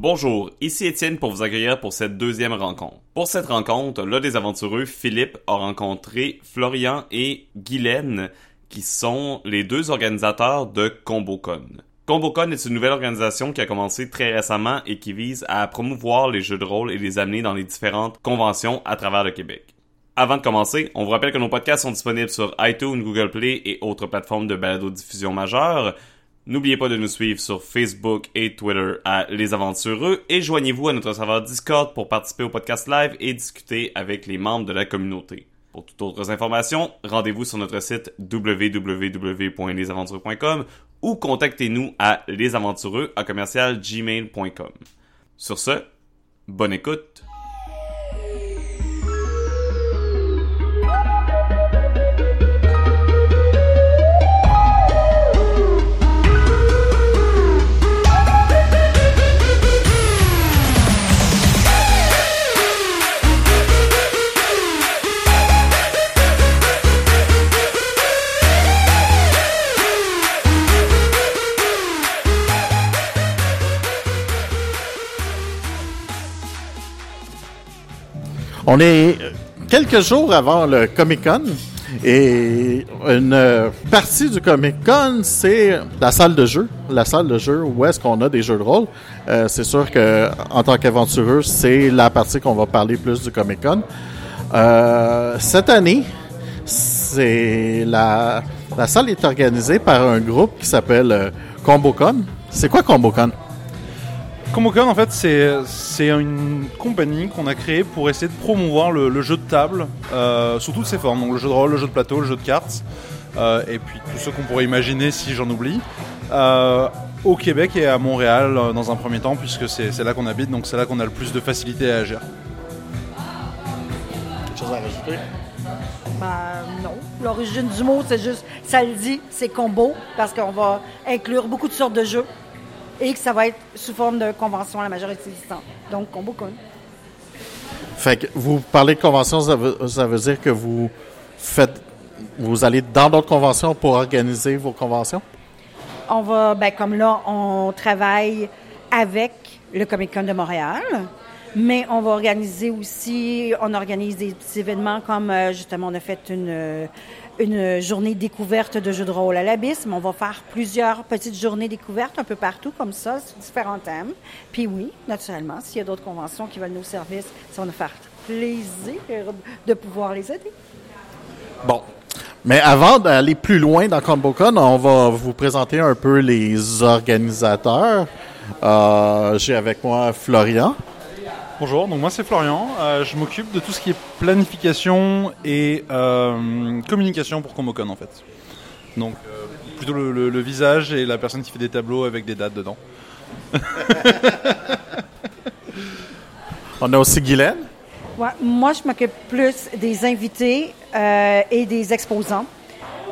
Bonjour, ici Étienne pour vous accueillir pour cette deuxième rencontre. Pour cette rencontre, l'un des aventureux, Philippe, a rencontré Florian et Guylaine, qui sont les deux organisateurs de ComboCon. ComboCon est une nouvelle organisation qui a commencé très récemment et qui vise à promouvoir les jeux de rôle et les amener dans les différentes conventions à travers le Québec. Avant de commencer, on vous rappelle que nos podcasts sont disponibles sur iTunes, Google Play et autres plateformes de balado-diffusion majeures. N'oubliez pas de nous suivre sur Facebook et Twitter à Les Aventureux et joignez-vous à notre serveur Discord pour participer au podcast live et discuter avec les membres de la communauté. Pour toutes autres informations, rendez-vous sur notre site www.lesaventureux.com ou contactez-nous à lesaventureux à commercial gmail.com. Sur ce, bonne écoute! On est quelques jours avant le Comic Con et une partie du Comic Con, c'est la salle de jeu, la salle de jeu où est-ce qu'on a des jeux de rôle. Euh, c'est sûr que en tant qu'aventureux, c'est la partie qu'on va parler plus du Comic Con. Euh, cette année, c'est la, la salle est organisée par un groupe qui s'appelle euh, ComboCon. C'est quoi ComboCon? ComboCon, en fait, c'est, c'est une compagnie qu'on a créée pour essayer de promouvoir le, le jeu de table euh, sous toutes ses formes. Donc le jeu de rôle, le jeu de plateau, le jeu de cartes, euh, et puis tout ce qu'on pourrait imaginer si j'en oublie. Euh, au Québec et à Montréal dans un premier temps, puisque c'est, c'est là qu'on habite, donc c'est là qu'on a le plus de facilité à agir. Quelque chose à rajouter? Ben non. L'origine du mot, c'est juste, ça le dit, c'est combo, parce qu'on va inclure beaucoup de sortes de jeux et que ça va être sous forme de convention à la majorité du temps. Donc, combo con. Fait que vous parlez de convention, ça veut, ça veut dire que vous faites, vous allez dans d'autres conventions pour organiser vos conventions? On va, ben comme là, on travaille avec le Comic Con de Montréal, mais on va organiser aussi, on organise des petits événements comme euh, justement, on a fait une, une journée découverte de jeux de rôle à l'Abysse, mais on va faire plusieurs petites journées découvertes un peu partout comme ça, sur différents thèmes. Puis oui, naturellement, s'il y a d'autres conventions qui veulent nos services, ça va nous faire plaisir de pouvoir les aider. Bon. Mais avant d'aller plus loin dans ComboCon, on va vous présenter un peu les organisateurs. Euh, J'ai avec moi Florian. Bonjour, donc moi c'est Florian. Euh, je m'occupe de tout ce qui est planification et euh, communication pour ComboCon en fait. Donc euh, plutôt le, le- le visage et la personne qui fait des tableaux avec des dates dedans. On a aussi Guylaine. Ouais, moi, je m'occupe plus des invités euh, et des exposants,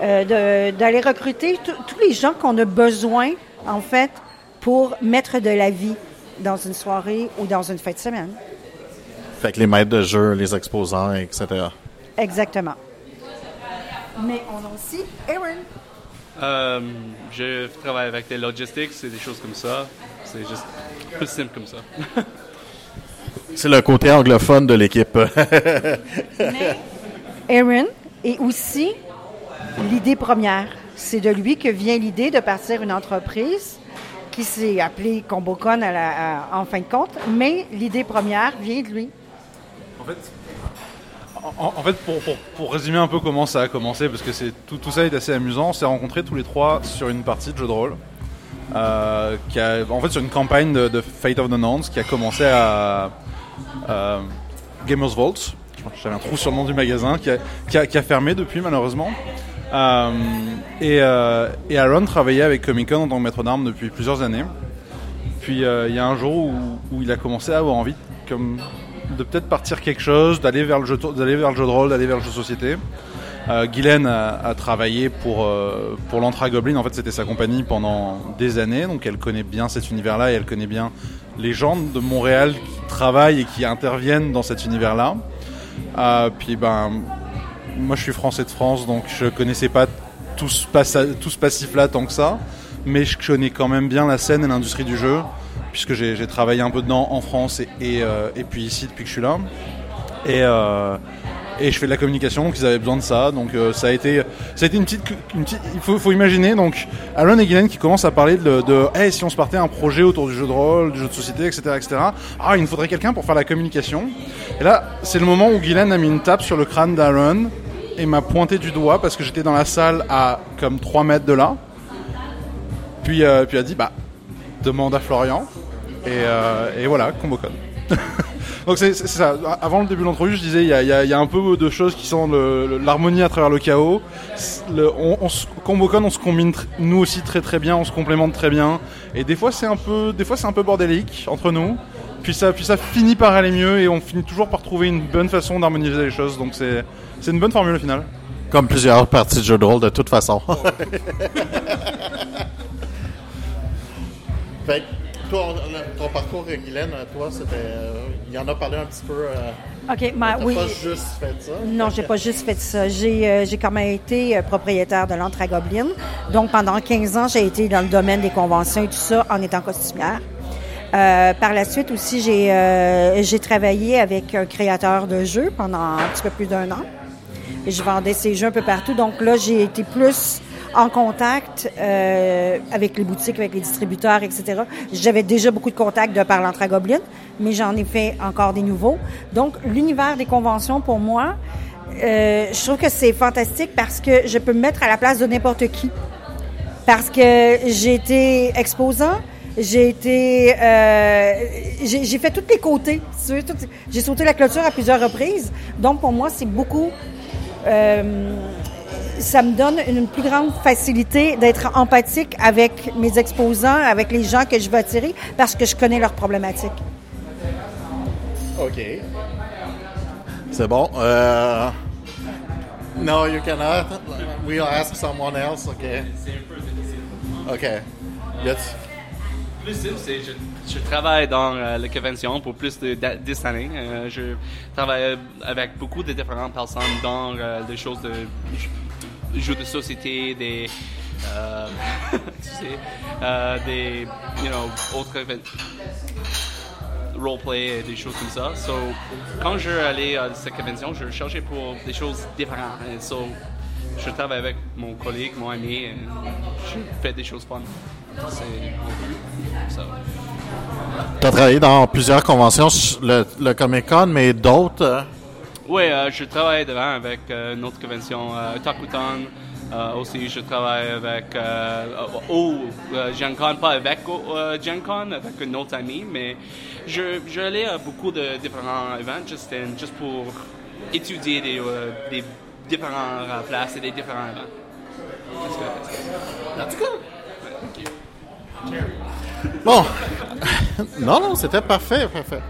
euh, de- d'aller recruter tous les gens qu'on a besoin, en fait, pour mettre de la vie dans une soirée ou dans une fête de semaine. Fait que les maîtres de jeu, les exposants, etc. Exactement. Mais on a aussi Aaron. Euh, je travaille avec des logistics et des choses comme ça. C'est juste plus simple comme ça. C'est le côté anglophone de l'équipe. Mais Aaron est aussi l'idée première. C'est de lui que vient l'idée de partir une entreprise qui s'est appelée ComboCon en fin de compte, mais l'idée première vient de lui. En fait, pour, pour- pour résumer un peu comment ça a commencé, parce que c'est tout, tout ça est assez amusant, on s'est rencontrés tous les trois sur une partie de jeu de rôle. euh, qui a, en fait, sur une campagne de, Fate of the Nouns qui a commencé à euh, Gamers Vault. J'avais un trou sur le nom du magasin qui a- qui a fermé depuis malheureusement. Euh, et, euh, et Aaron travaillait avec Comic Con en tant que maître d'armes depuis plusieurs années. Puis euh, il y a un jour où, il a commencé à avoir envie de peut-être partir quelque chose, d'aller vers le jeu, de rôle, d'aller vers le jeu de société. Euh, Guylaine a, travaillé pour, euh, pour l'Antra Goblin, en fait c'était sa compagnie pendant des années, donc elle connaît bien cet univers-là et elle connaît bien les gens de Montréal qui travaillent et qui interviennent dans cet univers-là. Puis ben, moi je suis français de France, donc je connaissais pas tout ce, passif-là tant que ça, mais je connais quand même bien la scène et l'industrie du jeu. puisque j'ai travaillé un peu dedans en France euh, et puis ici depuis que je suis là. Et, euh, et je fais de la communication, donc ils avaient besoin de ça. Donc euh, ça a été, une petite, il faut, imaginer donc Aaron et Guylaine qui commencent à parler de, de hey, si on se partait un projet autour du jeu de rôle, du jeu de société, etc., etc. Ah, il nous faudrait quelqu'un pour faire la communication. Et là, c'est le moment où Guylaine a mis une tape sur le crâne d'Aaron et m'a pointé du doigt parce que j'étais dans la salle à comme 3 mètres de là. Puis, euh, puis a dit bah demande à Florian. Et, euh, voilà, Combocon. Donc c'est ça. Avant le début de l'entrevue, je disais il y a, un peu de choses qui sont l'harmonie à travers le chaos. Combocon, on se combine nous aussi très très bien, on se complémente très bien. Et des fois c'est un peu, des fois c'est un peu bordélique entre nous. Puis ça, puis ça finit par aller mieux et on finit toujours par trouver une bonne façon d'harmoniser les choses. Donc c'est c'est une bonne formule au final. Comme plusieurs parties de jeux de rôle, de toute façon. fait que toi, on- ton parcours, Guylaine, toi, c'était. euh, il en a parlé un petit peu. euh, OK, ben, t'as oui. pas juste fait ça. Non, j'ai pas juste fait ça. J'ai euh, j'ai quand même été euh, propriétaire de l'Antre à Goblin. Donc, pendant 15 ans, j'ai été dans le domaine des conventions et tout ça en étant costumière. Euh, par la suite aussi, j'ai euh, travaillé avec un créateur de jeux pendant un petit peu plus d'un an. Et je vendais ces jeux un peu partout. Donc là, j'ai été plus en contact euh, avec les boutiques, avec les distributeurs, etc. J'avais déjà beaucoup de contacts de par l'Antre à Goblin, mais j'en ai fait encore des nouveaux. Donc, l'univers des conventions, pour moi, euh, je trouve que c'est fantastique parce que je peux me mettre à la place de n'importe qui. Parce que j'ai été exposant, j'ai été, euh, j'ai fait tous les côtés. J'ai sauté la clôture à plusieurs reprises. Donc pour moi, c'est beaucoup. euh, ça me donne une plus grande facilité d'être empathique avec mes exposants, avec les gens que je veux attirer, parce que je connais leurs problématiques. OK. C'est bon. Euh... No, you cannot. We'll ask someone else. OK. OK. Let's- Plus c'est je, je travaille dans euh, la convention pour plus de da- 10 années. Euh, je travaille avec beaucoup de différentes personnes dans euh, des choses de jeux de société, des euh, euh, des you know autres roleplay et des choses comme ça. So, quand je allais à cette convention, je cherchais pour des choses différentes. So, je travaille avec mon collègue, mon ami, et je fais des choses fun. Tu as travaillé dans plusieurs conventions, le, le Comic Con, mais d'autres. euh, Oui, euh, je travaille devant avec euh, une autre convention, euh, Takuton. Euh, aussi, je travaille avec euh, euh, Gen Con, pas avec euh, Gen Con, avec un autre ami, mais je, je allais à beaucoup de différents événements juste, juste pour étudier des, euh, des différentes places et des différents événements. Qu'est-ce que- Bon. non, non, c'était parfait, parfait.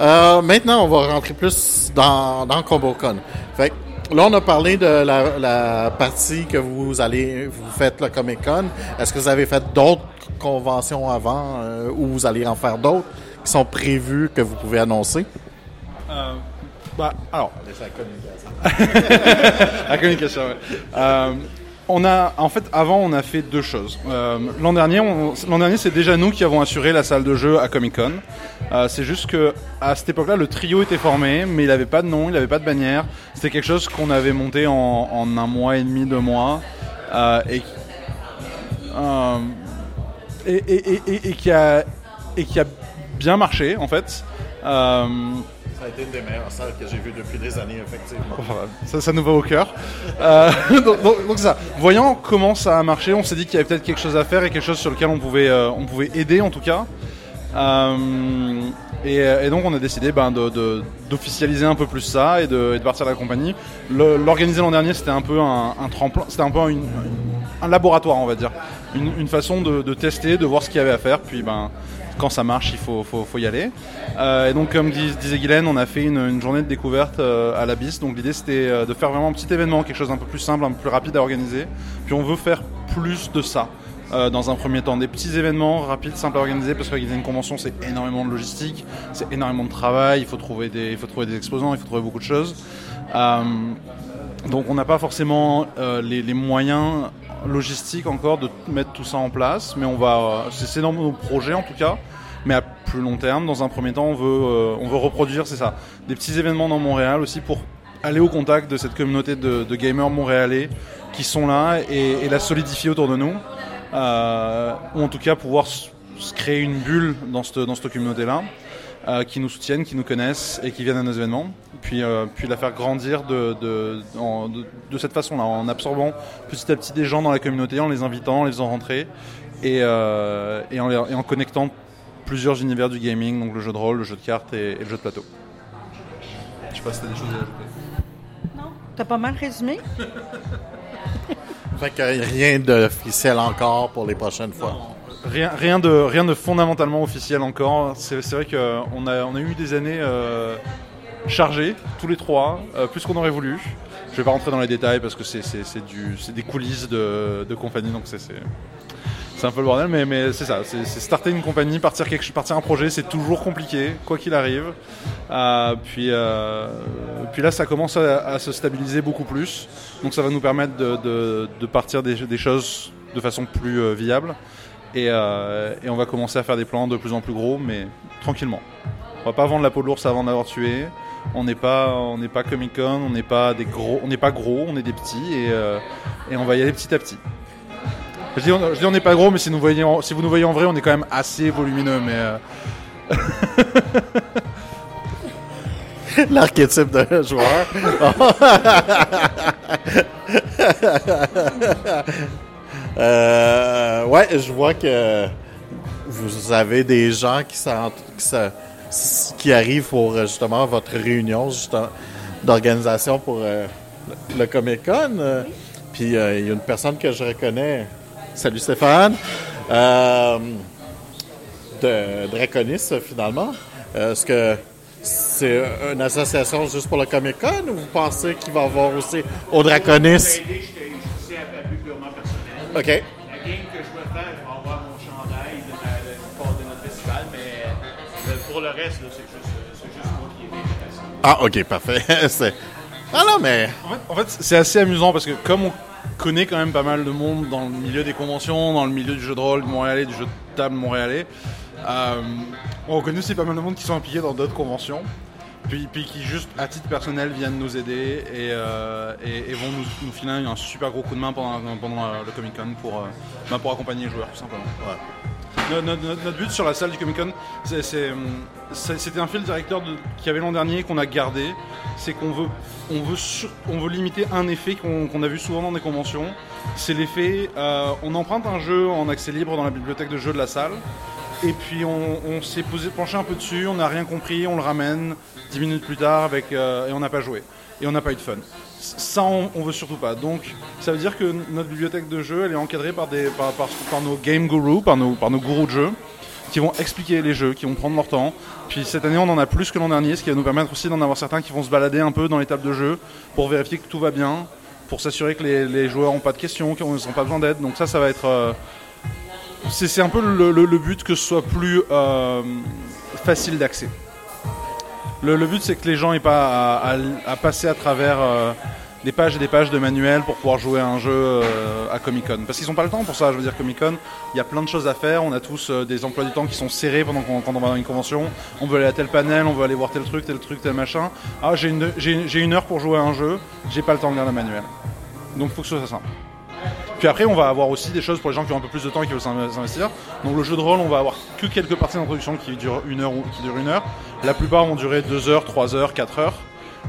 Euh, maintenant, on va rentrer plus dans, dans ComboCon. Fait que là, on a parlé de la, la partie que vous allez, vous faites le Comic Con. Est-ce que vous avez fait d'autres conventions avant euh, ou vous allez en faire d'autres qui sont prévues que vous pouvez annoncer? Euh, bah, alors, la communication. ouais. Euh, on a, en fait, avant, on a fait deux choses. Euh, l'an dernier, c'est déjà nous qui avons assuré la salle de jeu à Comic Con. Euh, c'est juste que à cette époque-là, le trio était formé, mais il n'avait pas de nom, il n'avait pas de bannière. C'était quelque chose qu'on avait monté en, un mois et demi, deux mois, euh, et, euh, qui a et qui a bien marché en fait. Ça a été une des meilleures salles que j'ai vues depuis des années, effectivement. Ça, nous va au cœur. Euh, donc, donc- ça, voyant comment ça a marché, on s'est dit qu'il y avait peut-être quelque chose à faire et quelque chose sur lequel on pouvait, euh, on pouvait aider en tout cas. Euh, et, donc on a décidé ben, d'officialiser un peu plus ça et de, partir de la compagnie. L'organiser l'an dernier, c'était un peu un, tremplin, c'était un peu un laboratoire, on va dire, une, une façon de, de tester, de voir ce qu'il y avait à faire. Puis ben, quand ça marche, il faut, y aller. Euh, et donc, comme dis- disait Guylaine, on a fait une, journée de découverte euh, à l'Abysse. Donc, l'idée, c'était euh, de faire vraiment un petit événement, quelque chose d'un peu plus simple, un peu plus rapide à organiser. Puis, on veut faire plus de ça. dans un premier temps, des petits événements rapides, simples à organiser, parce qu'organiser une convention, c'est énormément de logistique, c'est énormément de travail, il faut trouver des, exposants, il faut trouver beaucoup de choses. Donc on n'a pas forcément les, les moyens logistiques encore de mettre tout ça en place, mais on va, c'est c'est dans nos projets en tout cas. Mais à plus long terme, dans un premier temps, on veut, euh, on veut reproduire, c'est ça, des petits événements dans Montréal aussi pour aller au contact de cette communauté de, gamers montréalais qui sont là et, la solidifier autour de nous. Euh, ou en tout cas pouvoir se créer une bulle dans cette, dans cette communauté-là. Euh, qui nous soutiennent, qui nous connaissent et qui viennent à nos événements. Puis, euh, puis la faire grandir de, de, en- de, de cette façon-là, en absorbant petit à petit des gens dans la communauté, en les invitant, en les faisant rentrer et, euh, et, en, les- et en connectant plusieurs univers du gaming, donc le jeu de rôle, le jeu de cartes et, et le jeu de plateau. Je sais pas si t'as des choses à ajouter. T'as pas mal résumé? Fait que rien d'officiel encore pour les prochaines fois. Rien, rien, de, rien de fondamentalement officiel encore. C'est vrai qu'on a, on a eu des années euh, chargées, tous les trois, euh, plus qu'on aurait voulu. Je vais pas rentrer dans les détails parce que c'est des coulisses de, de compagnie, donc c'est c'est- un peu le bordel, mais, mais c'est ça. C'est starter une compagnie, partir, quelque, partir un projet, c'est toujours compliqué, quoi qu'il arrive. Euh, puis, euh, puis là, ça commence à, à se stabiliser beaucoup plus. Donc ça va nous permettre de, de, de partir des, des choses de façon plus euh, viable. Et, euh, et on va commencer à faire des plans de plus en plus gros, mais tranquillement. On va pas vendre la peau de l'ours avant d'avoir tué. On n'est pas, on n'est pas Comic Con, on n'est pas des gros, on n'est pas gros, on est des petits et, euh, et on va y aller petit à petit. Je dis, on, n'est pas gros, mais si, nous voyez en- si vous nous voyez en vrai, on est quand même assez volumineux. Mais euh, L'archétype de joueur. Euh, ouais, je vois que vous avez des gens qui, qui, qui arrivent pour euh, justement votre réunion d'organisation pour euh, le, Comic Con. Euh, Puis euh, il y a une personne que je reconnais. Salut Stéphane. Euh, de Draconis finalement. Est-ce que c'est une association juste pour le Comic Con ou vous pensez qu'il va y avoir aussi au Draconis? OK. La game que je veux faire, je vais avoir mon chandail de, la- de, de notre festival, mais euh, pour le reste, là, c'est juste, moi qui. Ah, OK, parfait. C'est- ah non, mais en fait, en fait, c'est assez amusant parce que comme on connaît quand même pas mal de monde dans le milieu des conventions, dans le milieu du jeu de rôle montréalais, du jeu de table montréalais, euh, on connaît aussi pas mal de monde qui sont impliqués dans d'autres conventions. Puis, qui juste à titre personnel viennent nous aider et, euh, vont nous, filer un super gros coup de main pendant, euh, le Comic Con pour, euh, bah, pour accompagner les joueurs tout simplement. Notre, but sur la salle du Comic Con, c'était un fil directeur qu'il y avait l'an dernier qu'on a gardé. C'est qu'on veut, on veut, limiter un effet qu'on a vu souvent dans des conventions. C'est l'effet, on emprunte un jeu en accès libre dans la bibliothèque de jeux de la salle. Et puis on, s'est penché un peu dessus, on n'a rien compris, on le ramène 10 minutes plus tard avec, euh, et on n'a pas joué. Et on n'a pas eu de fun. Ça, on, on veut surtout pas. Donc, ça veut dire que notre bibliothèque de jeux, elle est encadrée par, des, nos game gurus, par nos, gourous de jeux, qui vont expliquer les jeux, qui vont prendre leur temps. Puis cette année, on en a plus que l'an dernier, ce qui va nous permettre aussi d'en avoir certains qui vont se balader un peu dans les tables de jeu pour vérifier que tout va bien, pour s'assurer que les, les joueurs n'ont pas de questions, qu'ils n'ont pas besoin d'aide. Donc ça, ça va être... euh, c'est un peu le, but que ce soit plus euh, facile d'accès. Le, but c'est que les gens aient pas à, passer à travers euh, des pages et des pages de manuels pour pouvoir jouer un jeu euh, à Comic Con. Parce qu'ils n'ont pas le temps pour ça, je veux dire Comic Con, il y a plein de choses à faire, on a tous des emplois du temps qui sont serrés pendant qu'on quand on va dans une convention, on veut aller à tel panel, on veut aller voir tel truc, tel truc, tel machin. Ah j'ai une, j'ai- j'ai une heure pour jouer à un jeu, j'ai pas le temps de lire le manuel. Donc il faut que ce soit simple. Puis après, on va avoir aussi des choses pour les gens qui ont un peu plus de temps et qui veulent s'in- s'investir. Donc le jeu de rôle, on va avoir que quelques parties d'introduction qui durent une heure ou qui durent une heure. La plupart vont durer deux heures, trois heures, quatre heures.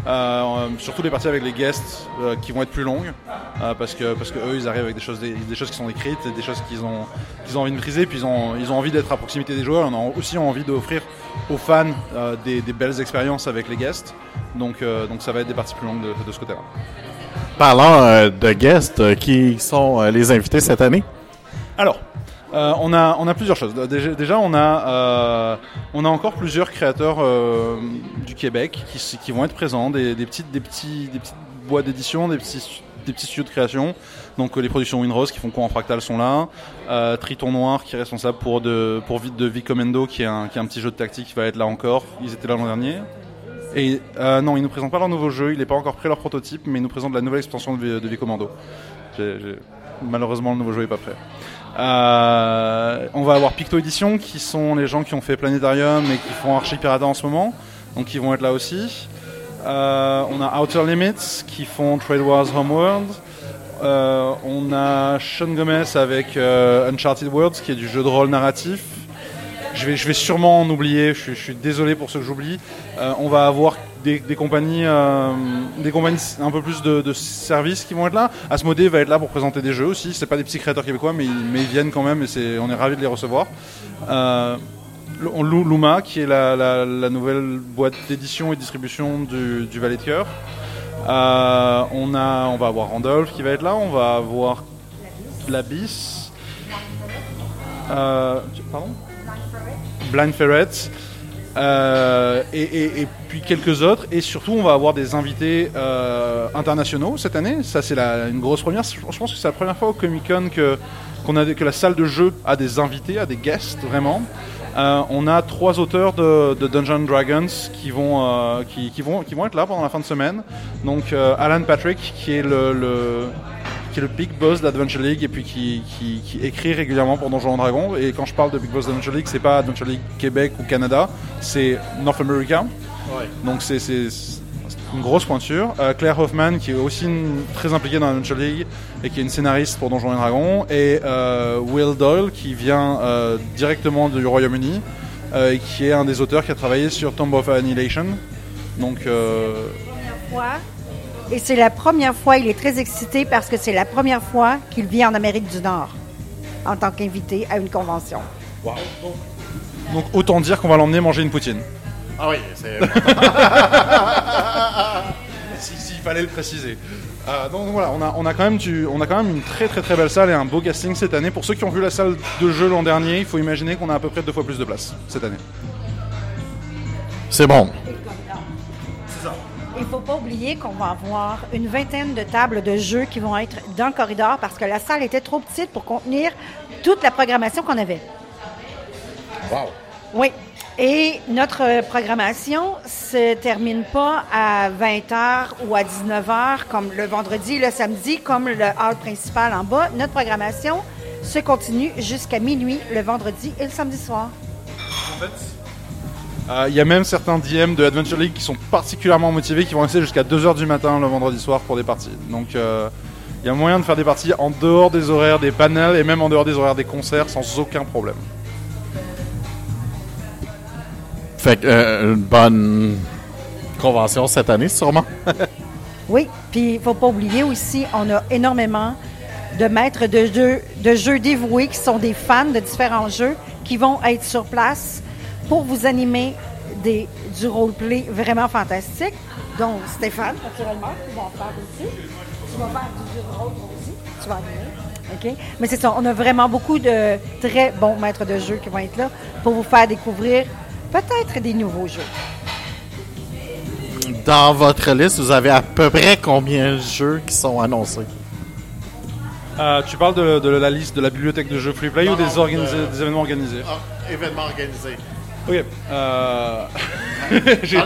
Euh, surtout les parties avec les guests euh, qui vont être plus longues euh, parce que parce que eux ils arrivent avec des choses des, des choses qui sont écrites et des choses qu'ils ont qu'ils ont envie de maîtriser puis ils ont ils ont envie d'être à proximité des joueurs on a aussi envie d'offrir aux fans des, des belles expériences avec les guests donc donc ça va être des parties plus longues de, de ce côté-là parlant euh, de guests, qui sont les invités cette année? Alors, euh, on, a, on a plusieurs choses. Déjà, on, a, euh, on a encore plusieurs créateurs euh, du Québec qui, qui vont être présents, des, des petites, des, petits, des petites boîtes d'édition, des petits, des petits studios de création. Donc euh, les productions Winrose qui font en fractal sont là. Euh, Triton Noir qui est responsable pour, de, pour Vite de Vicomendo qui est, un, qui est un petit jeu de tactique qui va être là encore. Ils étaient là l'an dernier. Et euh, non, ils nous présentent pas leur nouveau jeu, il n'est pas encore prêt leur prototype, mais ils nous présentent la nouvelle extension de, de Malheureusement, le nouveau jeu est pas prêt. Euh, on va avoir Picto Edition, qui sont les gens qui ont fait Planetarium et qui font Archie Pirata en ce moment. Donc ils vont être là aussi. Euh, on a Outer Limits, qui font Trade Wars Homeworld. Euh, on a Sean Gomez avec Uncharted Worlds, qui est du jeu de rôle narratif. Je vais, je vais sûrement en oublier, je suis, je suis désolé pour ceux que j'oublie. On va avoir des, compagnies, euh, des compagnies un peu plus de, services qui vont être là. Asmodée va être là pour présenter des jeux aussi. C'est pas des petits créateurs québécois, mais, ils- viennent quand même et c'est, on est ravis de les recevoir. Euh, Luma, qui est la, la- la nouvelle boîte d'édition et distribution du, du Valet de Cœur. Euh, on, a, on va avoir Randolph qui va être là, on va avoir l'Abyss. Euh, pardon? Blind Ferret. Euh, et, et- et puis quelques autres. Et surtout, on va avoir des invités euh, internationaux cette année. Ça, c'est une grosse première. Je pense que c'est la première fois au Comic Con que, qu'on a, que la salle de jeu a des invités, a des guests, vraiment. Euh, on a trois auteurs de, de Dungeons Dragons qui vont, euh, qui, qui vont, qui vont être là pendant la fin de semaine. Donc, euh, Alan Patrick, qui est le, le- qui est le big boss d'Adventure League et puis qui, qui- qui écrit régulièrement pour Donjons et Dragons. Et quand je parle de big boss d'Adventure League, c'est pas Adventure League Québec ou Canada, c'est North America. Donc c'est une grosse pointure. Euh, Claire Hoffman, qui est aussi une- très impliquée dans Adventure League et qui est une scénariste pour Donjons et Dragons. Et euh, Will Doyle, qui vient euh, directement du Royaume-Uni euh, et qui est un des auteurs qui a travaillé sur Tomb of Annihilation. Donc euh, fois. Et c'est la première fois, il est très excité parce que c'est la première fois qu'il vit en Amérique du Nord en tant qu'invité à une convention. donc autant dire qu'on va l'emmener manger une poutine. Ah oui, c'est. Si- S'il fallait le préciser. Euh, donc voilà, on a, on, a quand même du- on a quand même une très très très belle salle et un beau casting cette année. Pour ceux qui ont vu la salle de jeu l'an dernier, il faut imaginer qu'on a à peu près deux fois plus de place cette année. c'est bon. Il ne faut pas oublier qu'on va avoir une vingtaine de tables de jeux qui vont être dans le corridor parce que la salle était trop petite pour contenir toute la programmation qu'on avait. Wow. Oui. Et notre programmation se termine pas à 20h ou à 19h comme le vendredi, le samedi, comme le hall principal en bas. Notre programmation se continue jusqu'à minuit le vendredi et le samedi soir. Il y a même certains DM de Adventure League qui sont particulièrement motivés, qui vont rester jusqu'à 2h du matin le vendredi soir pour des parties. Donc euh, il y a moyen de faire des parties en dehors des horaires des panels et même en dehors des horaires des concerts sans aucun problème. Fait que, euh, une bonne convention cette année, sûrement. Oui, puis il faut pas oublier aussi, on a énormément de maîtres de jeux, de jeux dévoués qui sont des fans de différents jeux qui vont être sur place pour vous animer des, du roleplay vraiment fantastique. Donc Stéphane, naturellement, qui va en faire aussi. Tu vas faire du jeu de rôle aussi. Tu vas animer. OK? Mais c'est ça, on a vraiment beaucoup de très bons maîtres de jeux qui vont être là pour vous faire découvrir peut-être des nouveaux jeux. Dans votre liste, vous avez à peu près combien de jeux qui sont annoncés? Euh, tu parles de, de la liste de la bibliothèque de jeux free play ou des, événements organisés? Événements organisés. Ok. Euh... j'ai-. Là,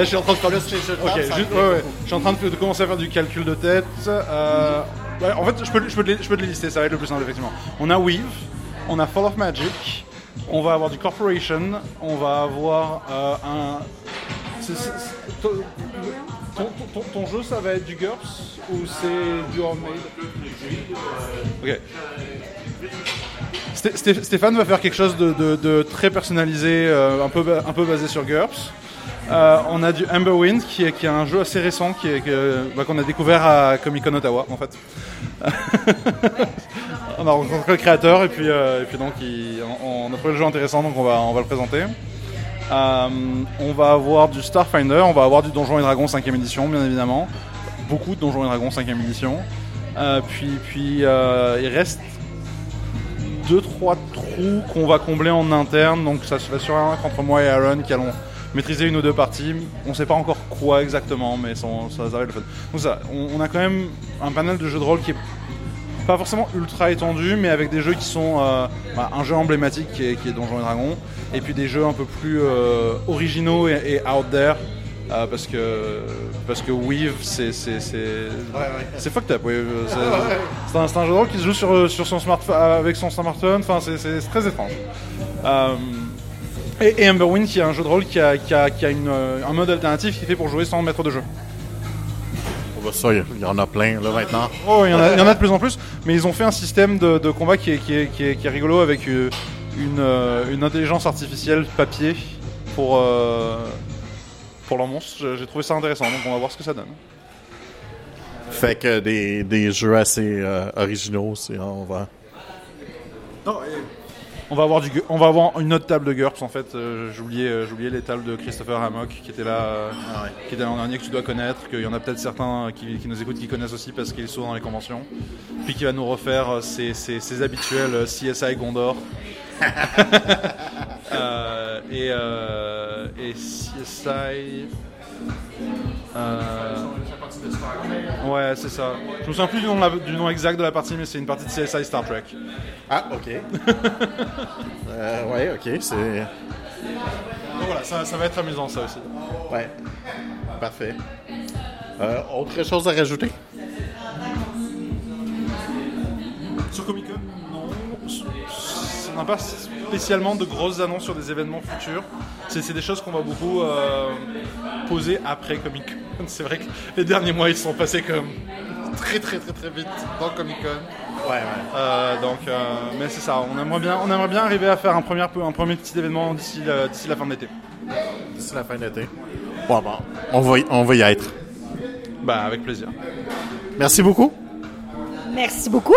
je suis en train de faire ça juste- ouais, ouais. Je suis en train de, de commencer à faire du calcul de tête. Euh, ouais, en fait, je peux, je, peux les, je peux les lister, ça va être le plus simple, effectivement. On a Weave, on a Fall of Magic, on va avoir du Corporation, on va avoir euh, un. c'est- c'est- c'est- ton, ton- ton- ton jeu, ça va être du GURPS ou c'est du Handmade Ok. Sté- Sté- Stéphane va faire quelque chose de, très personnalisé, euh, un, peu, basé sur GURPS. Euh, on a du Amberwind, qui est, qui un jeu assez récent que- bah, qu'on a découvert à Comic Con Ottawa, en fait. on a rencontré le créateur et puis, euh, et puis donc on, a trouvé le jeu intéressant, donc on va, le présenter. Euh, on va avoir du Starfinder, on va avoir du Donjons et Dragons 5ème édition, bien évidemment. Beaucoup de Donjons et Dragons 5ème édition. Euh, puis puis euh, il reste deux trois trous qu'on va combler en interne, donc ça se fait sur entre moi et Aaron qui allons maîtriser une ou deux parties. On sait pas encore quoi exactement, mais ça, ça, va être le fun. Donc ça, on, a quand même un panel de jeux de rôle qui est pas forcément ultra étendu, mais avec des jeux qui sont euh, bah, un jeu emblématique qui est, Donjons et Dragons, et puis des jeux un peu plus euh, originaux et out there, Euh, parce que parce que Weave c'est c'est c'est c'est fucked up. oui, euh, c'est un, c'est un jeu de rôle qui se joue sur sur son smartphone avec son smartphone. Enfin c'est très étrange. Euh, et, et Emberwind qui est un jeu de rôle qui a qui a, qui a une, euh, un mode alternatif qui est fait pour jouer sans maître de jeu. Oh, bah, ça, il y en a plein là maintenant. Oh, il y, en a, il y en a de plus en plus, mais ils ont fait un système de, de combat qui est, qui, est, qui, est, qui est rigolo avec euh, une, euh, une intelligence artificielle papier pour, euh, pour leurs monstres. J'ai- trouvé ça intéressant, donc on va voir ce que ça donne. Fait que des, des jeux assez euh, originaux, c'est on va. On va avoir, du, on va avoir une autre table de GURPS en fait. Euh, J'oubliais euh, j'oubliais les tables de Christopher Hammock qui était là, euh, qui était l'an dernier que tu dois connaître, qu'il y en a peut-être certains qui, qui nous écoutent qui connaissent aussi parce qu'il est souvent dans les conventions. Puis qui va nous refaire ses, ses- ses habituels CSI Gondor. Euh, et, euh, et CSI. euh, ouais, c'est ça. Je me souviens plus du nom, du exact de la partie, mais c'est une partie de CSI Star Trek. Ah, ok. euh, ouais, ok, c'est. Donc voilà, ça, ça va être amusant ça aussi. Ouais. Parfait. Euh, autre chose à rajouter? Sur Comic Con. On n'a pas spécialement de grosses annonces sur des événements futurs. C'est c'est des choses qu'on va beaucoup euh, poser après Comic Con. C'est vrai que les derniers mois ils sont passés comme très très très très vite dans Comic Con. Ouais, ouais. Euh, donc, euh, mais c'est ça. On aimerait bien, on aimerait bien arriver à faire un premier, un premier petit événement d'ici la, d'ici la fin de l'été. D'ici la fin de l'été. Bon, bon. On va, y, on va y être. Bah avec plaisir. Merci beaucoup. Merci beaucoup.